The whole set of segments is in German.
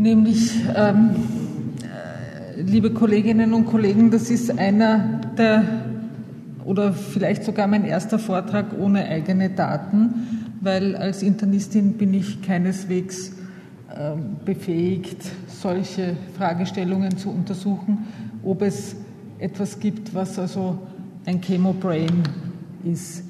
nämlich, ähm, äh, liebe Kolleginnen und Kollegen, das ist einer der oder vielleicht sogar mein erster Vortrag ohne eigene Daten, weil als Internistin bin ich keineswegs äh, befähigt, solche Fragestellungen zu untersuchen, ob es etwas gibt, was also ein Chemobrain ist.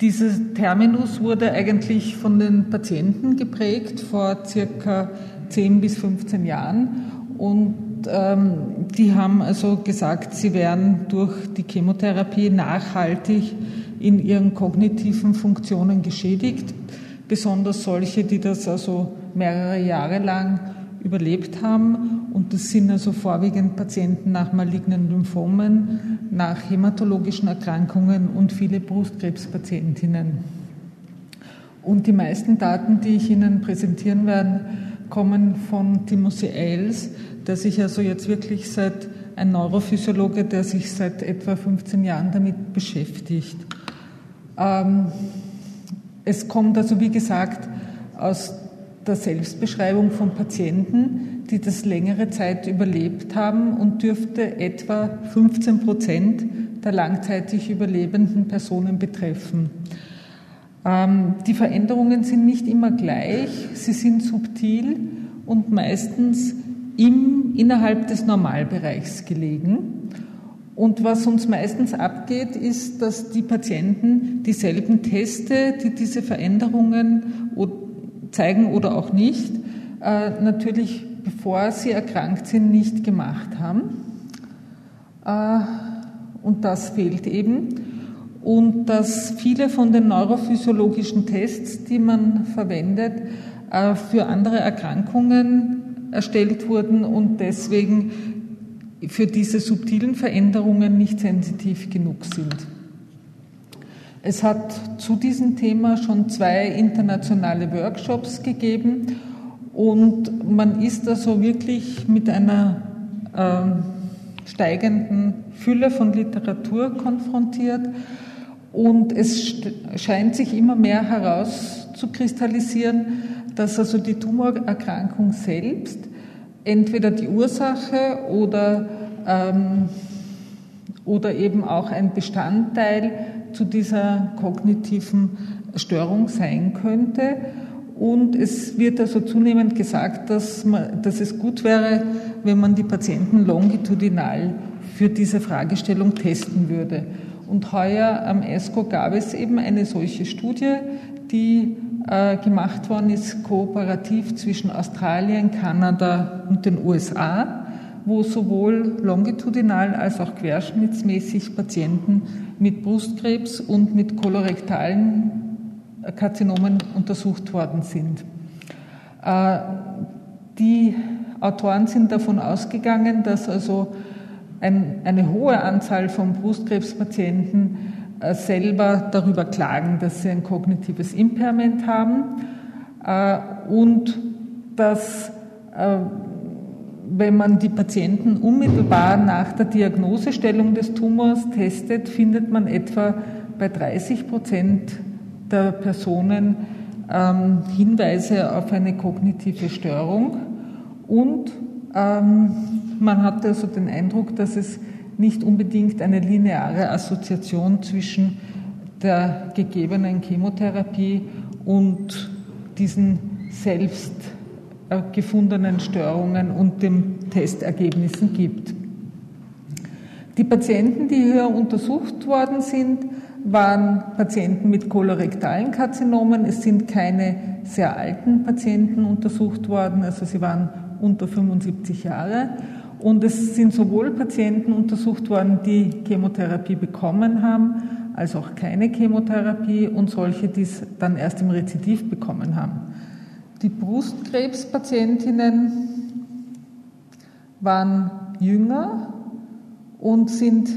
Dieser Terminus wurde eigentlich von den Patienten geprägt vor circa 10 bis 15 Jahren und ähm, die haben also gesagt, sie wären durch die Chemotherapie nachhaltig in ihren kognitiven Funktionen geschädigt, besonders solche, die das also mehrere Jahre lang überlebt haben. Und das sind also vorwiegend Patienten nach malignen Lymphomen, nach hämatologischen Erkrankungen und viele Brustkrebspatientinnen. Und die meisten Daten, die ich Ihnen präsentieren werde, kommen von Timothy Ailes, der sich also jetzt wirklich seit ein Neurophysiologe, der sich seit etwa 15 Jahren damit beschäftigt. Ähm, es kommt also, wie gesagt, aus der Selbstbeschreibung von Patienten, die das längere Zeit überlebt haben und dürfte etwa 15 Prozent der langzeitig überlebenden Personen betreffen. Ähm, die Veränderungen sind nicht immer gleich, sie sind subtil und meistens im, innerhalb des Normalbereichs gelegen. Und was uns meistens abgeht, ist, dass die Patienten dieselben Teste, die diese Veränderungen zeigen oder auch nicht, äh, natürlich bevor sie erkrankt sind, nicht gemacht haben. Äh, und das fehlt eben. Und dass viele von den neurophysiologischen Tests, die man verwendet, äh, für andere Erkrankungen erstellt wurden und deswegen für diese subtilen Veränderungen nicht sensitiv genug sind. Es hat zu diesem Thema schon zwei internationale Workshops gegeben und man ist also wirklich mit einer äh, steigenden Fülle von Literatur konfrontiert und es scheint sich immer mehr herauszukristallisieren, dass also die Tumorerkrankung selbst entweder die Ursache oder, ähm, oder eben auch ein Bestandteil zu dieser kognitiven Störung sein könnte. Und es wird also zunehmend gesagt, dass, man, dass es gut wäre, wenn man die Patienten longitudinal für diese Fragestellung testen würde. Und heuer am ESCO gab es eben eine solche Studie, die äh, gemacht worden ist, kooperativ zwischen Australien, Kanada und den USA, wo sowohl longitudinal als auch querschnittsmäßig Patienten mit Brustkrebs und mit kolorektalen Karzinomen untersucht worden sind. Äh, die Autoren sind davon ausgegangen, dass also ein, eine hohe Anzahl von Brustkrebspatienten äh, selber darüber klagen, dass sie ein kognitives Impairment haben äh, und dass, äh, wenn man die Patienten unmittelbar nach der Diagnosestellung des Tumors testet, findet man etwa bei 30 Prozent der Personen ähm, Hinweise auf eine kognitive Störung und ähm, man hatte also den Eindruck, dass es nicht unbedingt eine lineare Assoziation zwischen der gegebenen Chemotherapie und diesen selbst äh, gefundenen Störungen und den Testergebnissen gibt. Die Patienten, die hier untersucht worden sind, waren Patienten mit kolorektalen Karzinomen. Es sind keine sehr alten Patienten untersucht worden, also sie waren unter 75 Jahre. Und es sind sowohl Patienten untersucht worden, die Chemotherapie bekommen haben, als auch keine Chemotherapie und solche, die es dann erst im Rezidiv bekommen haben. Die Brustkrebspatientinnen waren jünger und sind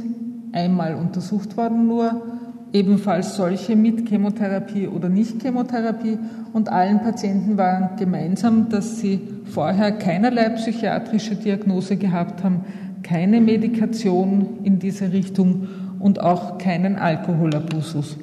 einmal untersucht worden nur ebenfalls solche mit Chemotherapie oder nicht Chemotherapie. Und allen Patienten war gemeinsam, dass sie vorher keinerlei psychiatrische Diagnose gehabt haben, keine Medikation in diese Richtung und auch keinen Alkoholabusus.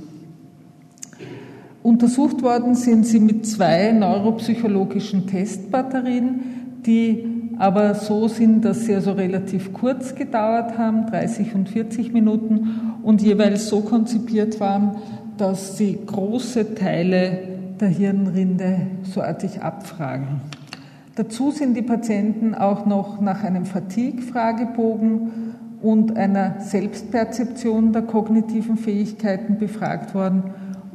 Untersucht worden sind sie mit zwei neuropsychologischen Testbatterien, die aber so sind, dass sie also relativ kurz gedauert haben, 30 und 40 Minuten, und jeweils so konzipiert waren, dass sie große Teile der Hirnrinde soartig abfragen. Dazu sind die Patienten auch noch nach einem Fatigue-Fragebogen und einer Selbstperzeption der kognitiven Fähigkeiten befragt worden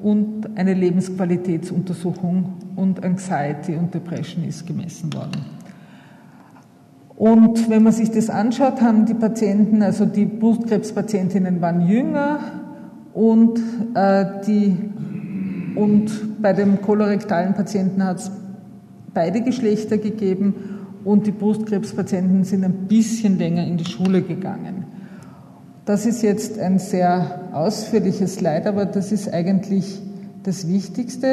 und eine Lebensqualitätsuntersuchung und Anxiety und Depression ist gemessen worden. Und wenn man sich das anschaut, haben die Patienten, also die Brustkrebspatientinnen waren jünger und, äh, die, und bei dem kolorektalen Patienten hat es beide Geschlechter gegeben und die Brustkrebspatienten sind ein bisschen länger in die Schule gegangen. Das ist jetzt ein sehr ausführliches Slide, aber das ist eigentlich das Wichtigste.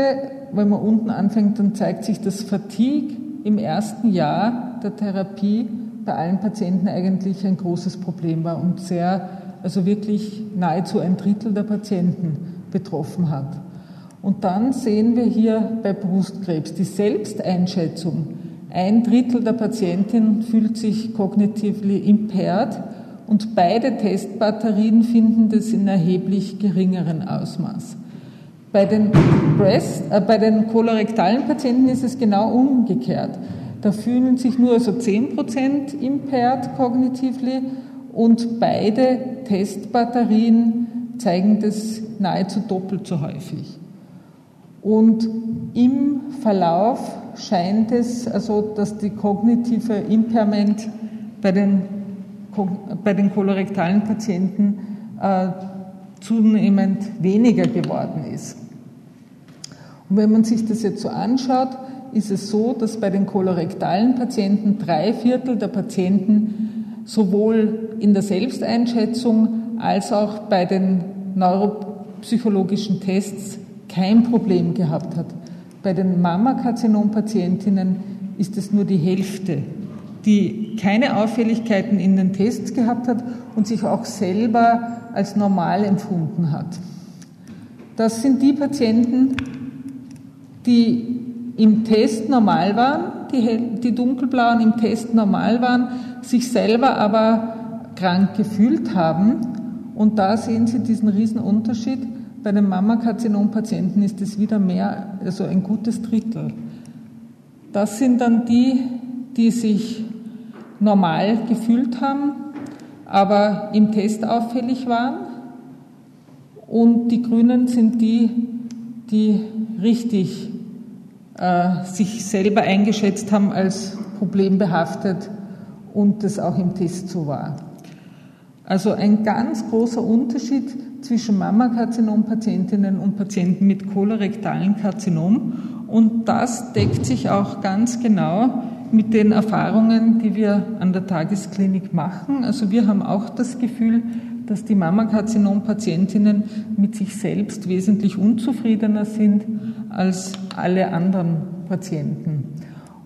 Wenn man unten anfängt, dann zeigt sich, dass Fatigue im ersten Jahr der Therapie bei allen Patienten eigentlich ein großes Problem war und sehr, also wirklich nahezu ein Drittel der Patienten betroffen hat. Und dann sehen wir hier bei Brustkrebs die Selbsteinschätzung. Ein Drittel der Patientinnen fühlt sich cognitively impaired und beide Testbatterien finden das in erheblich geringeren Ausmaß. Bei den, Breast, äh, bei den kolorektalen Patienten ist es genau umgekehrt. Da fühlen sich nur so 10% impaired cognitively und beide Testbatterien zeigen das nahezu doppelt so häufig. Und im Verlauf scheint es also, dass die kognitive Impairment bei den, bei den kolorektalen Patienten äh, zunehmend weniger geworden ist. Und wenn man sich das jetzt so anschaut, ist es so, dass bei den kolorektalen Patienten drei Viertel der Patienten sowohl in der Selbsteinschätzung als auch bei den neuropsychologischen Tests kein Problem gehabt hat. Bei den Mammakarzinom-Patientinnen ist es nur die Hälfte, die keine Auffälligkeiten in den Tests gehabt hat und sich auch selber als normal empfunden hat. Das sind die Patienten, die im Test normal waren, die, die dunkelblauen im Test normal waren, sich selber aber krank gefühlt haben. Und da sehen Sie diesen riesen Unterschied. Bei den Mammakarzinom-Patienten ist es wieder mehr, also ein gutes Drittel. Das sind dann die, die sich normal gefühlt haben, aber im Test auffällig waren. Und die Grünen sind die, die richtig äh, sich selber eingeschätzt haben als problembehaftet und das auch im Test so war. Also ein ganz großer Unterschied zwischen Mammakarzinom-Patientinnen und Patienten mit kolorektalen Karzinom. Und das deckt sich auch ganz genau mit den Erfahrungen, die wir an der Tagesklinik machen. Also wir haben auch das Gefühl, dass die Mammakarzinom-Patientinnen mit sich selbst wesentlich unzufriedener sind als alle anderen Patienten.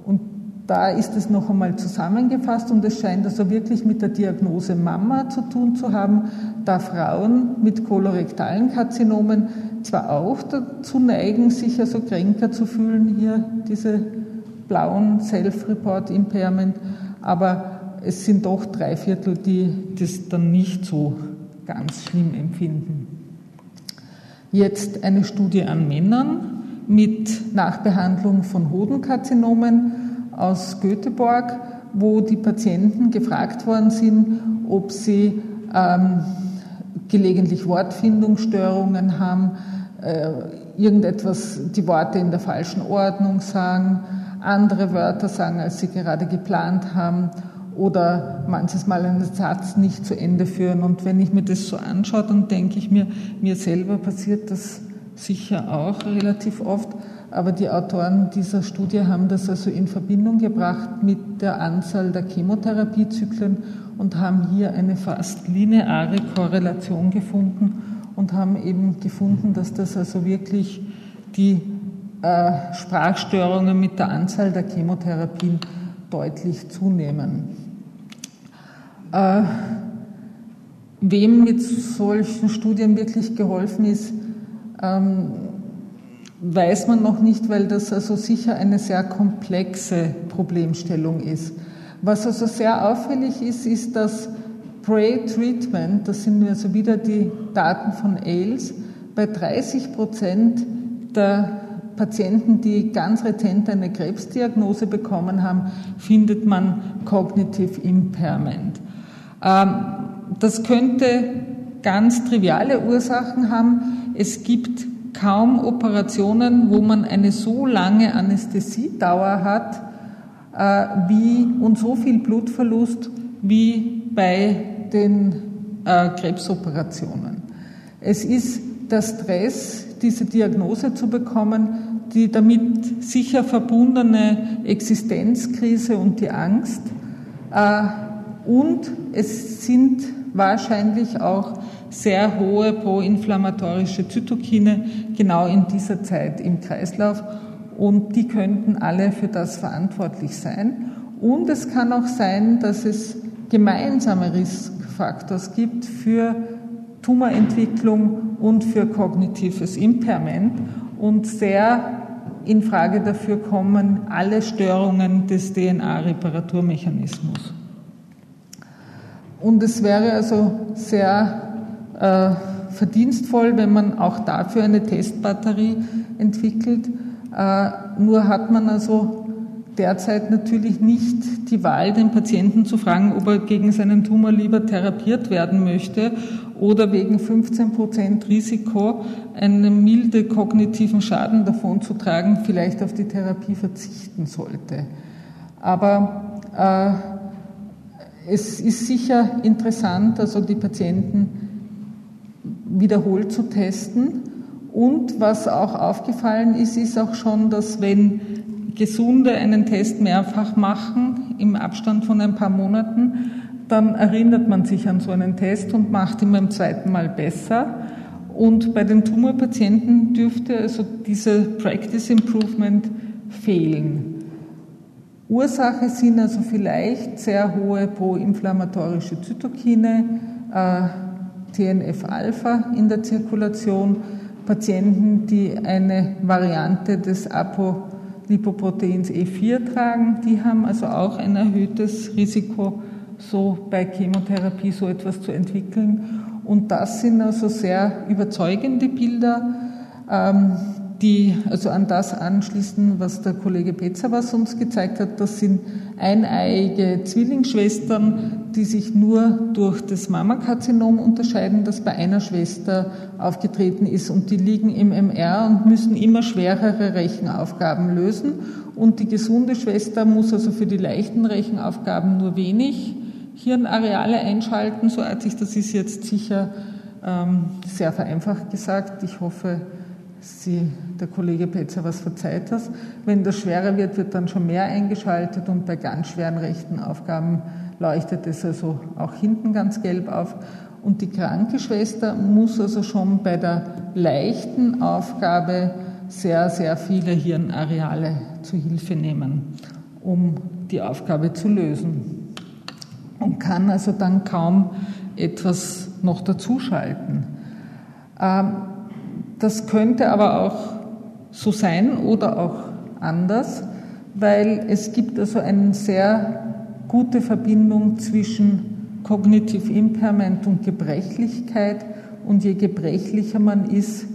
Und da ist es noch einmal zusammengefasst und es scheint also wirklich mit der Diagnose Mama zu tun zu haben, da Frauen mit kolorektalen Karzinomen zwar auch dazu neigen, sich also kränker zu fühlen, hier diese blauen Self-Report Impairment, aber es sind doch drei Viertel, die das dann nicht so ganz schlimm empfinden. Jetzt eine Studie an Männern mit Nachbehandlung von Hodenkarzinomen aus Göteborg, wo die Patienten gefragt worden sind, ob sie ähm, gelegentlich Wortfindungsstörungen haben, äh, irgendetwas, die Worte in der falschen Ordnung sagen, andere Wörter sagen, als sie gerade geplant haben oder manches Mal einen Satz nicht zu Ende führen. Und wenn ich mir das so anschaue, dann denke ich mir, mir selber passiert das sicher auch relativ oft. Aber die Autoren dieser Studie haben das also in Verbindung gebracht mit der Anzahl der Chemotherapiezyklen und haben hier eine fast lineare Korrelation gefunden und haben eben gefunden, dass das also wirklich die äh, Sprachstörungen mit der Anzahl der Chemotherapien deutlich zunehmen. Äh, wem mit solchen Studien wirklich geholfen ist, ähm, weiß man noch nicht, weil das also sicher eine sehr komplexe Problemstellung ist. Was also sehr auffällig ist, ist, dass Pre-Treatment, das sind also wieder die Daten von AIDS, bei 30 Prozent der Patienten, die ganz retent eine Krebsdiagnose bekommen haben, findet man Cognitive Impairment. Ähm, das könnte ganz triviale Ursachen haben. Es gibt kaum Operationen, wo man eine so lange Anästhesiedauer hat äh, wie, und so viel Blutverlust wie bei den äh, Krebsoperationen. Es ist der Stress, diese Diagnose zu bekommen, die damit sicher verbundene Existenzkrise und die Angst. Äh, und es sind wahrscheinlich auch sehr hohe proinflammatorische Zytokine genau in dieser Zeit im Kreislauf und die könnten alle für das verantwortlich sein. Und es kann auch sein, dass es gemeinsame Riskfaktors gibt für Tumorentwicklung und für kognitives Impairment und sehr in Frage dafür kommen alle Störungen des DNA-Reparaturmechanismus. Und es wäre also sehr äh, verdienstvoll, wenn man auch dafür eine Testbatterie entwickelt. Äh, nur hat man also derzeit natürlich nicht die Wahl, den Patienten zu fragen, ob er gegen seinen Tumor lieber therapiert werden möchte oder wegen 15 Prozent Risiko einen milde kognitiven Schaden davon zu tragen, vielleicht auf die Therapie verzichten sollte. Aber äh, es ist sicher interessant, also die Patienten wiederholt zu testen. Und was auch aufgefallen ist, ist auch schon, dass wenn Gesunde einen Test mehrfach machen im Abstand von ein paar Monaten, dann erinnert man sich an so einen Test und macht ihn beim zweiten Mal besser. Und bei den Tumorpatienten dürfte also diese Practice Improvement fehlen. Ursache sind also vielleicht sehr hohe proinflammatorische Zytokine, äh, TNF-Alpha in der Zirkulation, Patienten, die eine Variante des Apolipoproteins E4 tragen, die haben also auch ein erhöhtes Risiko, so bei Chemotherapie so etwas zu entwickeln. Und das sind also sehr überzeugende Bilder. Ähm, die also an das anschließen, was der Kollege Petzer uns gezeigt hat. Das sind eineiige Zwillingsschwestern, die sich nur durch das Mammakarzinom unterscheiden, das bei einer Schwester aufgetreten ist. Und die liegen im MR und müssen immer schwerere Rechenaufgaben lösen. Und die gesunde Schwester muss also für die leichten Rechenaufgaben nur wenig Hirnareale einschalten. So artig, das ist jetzt sicher ähm, sehr vereinfacht gesagt. Ich hoffe, Sie, der Kollege Petzer, was verzeiht hast. Wenn das schwerer wird, wird dann schon mehr eingeschaltet und bei ganz schweren rechten Aufgaben leuchtet es also auch hinten ganz gelb auf. Und die kranke Schwester muss also schon bei der leichten Aufgabe sehr, sehr viele Hirnareale zu Hilfe nehmen, um die Aufgabe zu lösen. Und kann also dann kaum etwas noch dazuschalten. Ähm, das könnte aber auch so sein oder auch anders, weil es gibt also eine sehr gute Verbindung zwischen Cognitive Impairment und Gebrechlichkeit und je gebrechlicher man ist,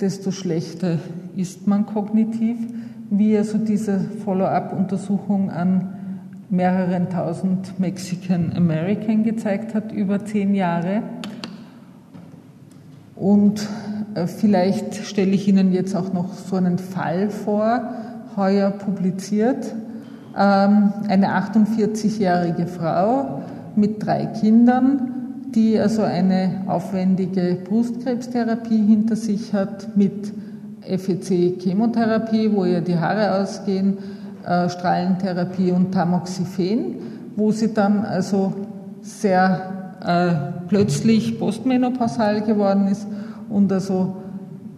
desto schlechter ist man kognitiv, wie also diese Follow-up-Untersuchung an mehreren tausend Mexican American gezeigt hat über zehn Jahre. Und vielleicht stelle ich Ihnen jetzt auch noch so einen Fall vor, heuer publiziert. Ähm, eine 48-jährige Frau mit drei Kindern, die also eine aufwendige Brustkrebstherapie hinter sich hat mit FEC-Chemotherapie, wo ihr die Haare ausgehen, äh, Strahlentherapie und Tamoxifen, wo sie dann also sehr äh, plötzlich postmenopausal geworden ist und also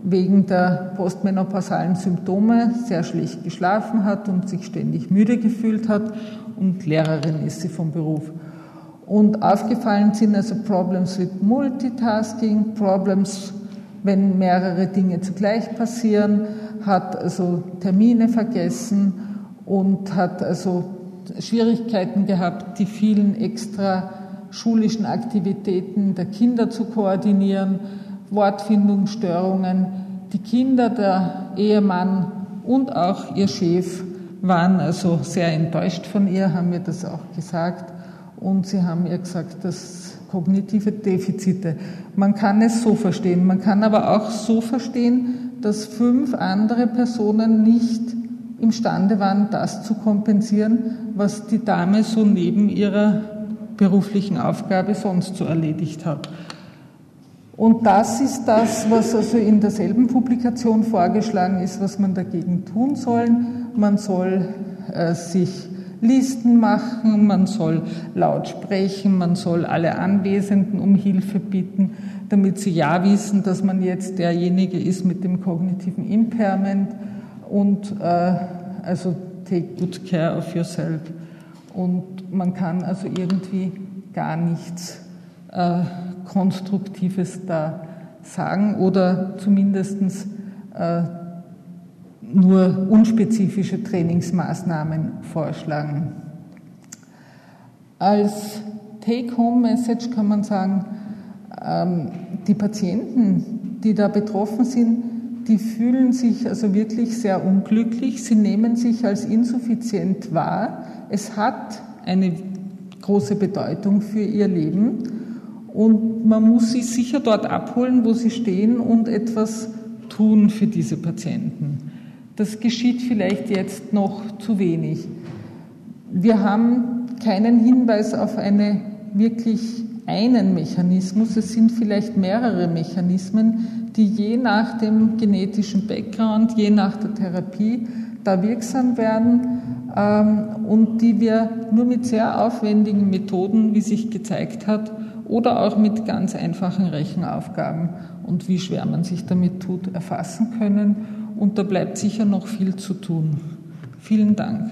wegen der postmenopausalen Symptome sehr schlecht geschlafen hat und sich ständig müde gefühlt hat und Lehrerin ist sie vom Beruf. Und aufgefallen sind also Problems with Multitasking, Problems, wenn mehrere Dinge zugleich passieren, hat also Termine vergessen und hat also Schwierigkeiten gehabt, die vielen extra schulischen Aktivitäten der Kinder zu koordinieren, Wortfindungsstörungen. Die Kinder, der Ehemann und auch ihr Chef waren also sehr enttäuscht von ihr, haben mir das auch gesagt. Und sie haben ihr gesagt, dass kognitive Defizite. Man kann es so verstehen. Man kann aber auch so verstehen, dass fünf andere Personen nicht imstande waren, das zu kompensieren, was die Dame so neben ihrer beruflichen Aufgabe sonst so erledigt hat. Und das ist das, was also in derselben Publikation vorgeschlagen ist, was man dagegen tun soll. Man soll äh, sich Listen machen, man soll laut sprechen, man soll alle Anwesenden um Hilfe bitten, damit sie ja wissen, dass man jetzt derjenige ist mit dem kognitiven Impairment und äh, also take good care of yourself. Und man kann also irgendwie gar nichts äh, Konstruktives da sagen oder zumindest äh, nur unspezifische Trainingsmaßnahmen vorschlagen. Als Take-Home-Message kann man sagen, ähm, die Patienten, die da betroffen sind, die fühlen sich also wirklich sehr unglücklich. Sie nehmen sich als insuffizient wahr. Es hat eine große Bedeutung für ihr Leben und man muss sie sicher dort abholen, wo sie stehen und etwas tun für diese Patienten. Das geschieht vielleicht jetzt noch zu wenig. Wir haben keinen Hinweis auf eine wirklich einen Mechanismus. Es sind vielleicht mehrere Mechanismen, die je nach dem genetischen Background, je nach der Therapie da wirksam werden ähm, und die wir nur mit sehr aufwendigen Methoden, wie sich gezeigt hat, oder auch mit ganz einfachen Rechenaufgaben und wie schwer man sich damit tut, erfassen können und da bleibt sicher noch viel zu tun. Vielen Dank.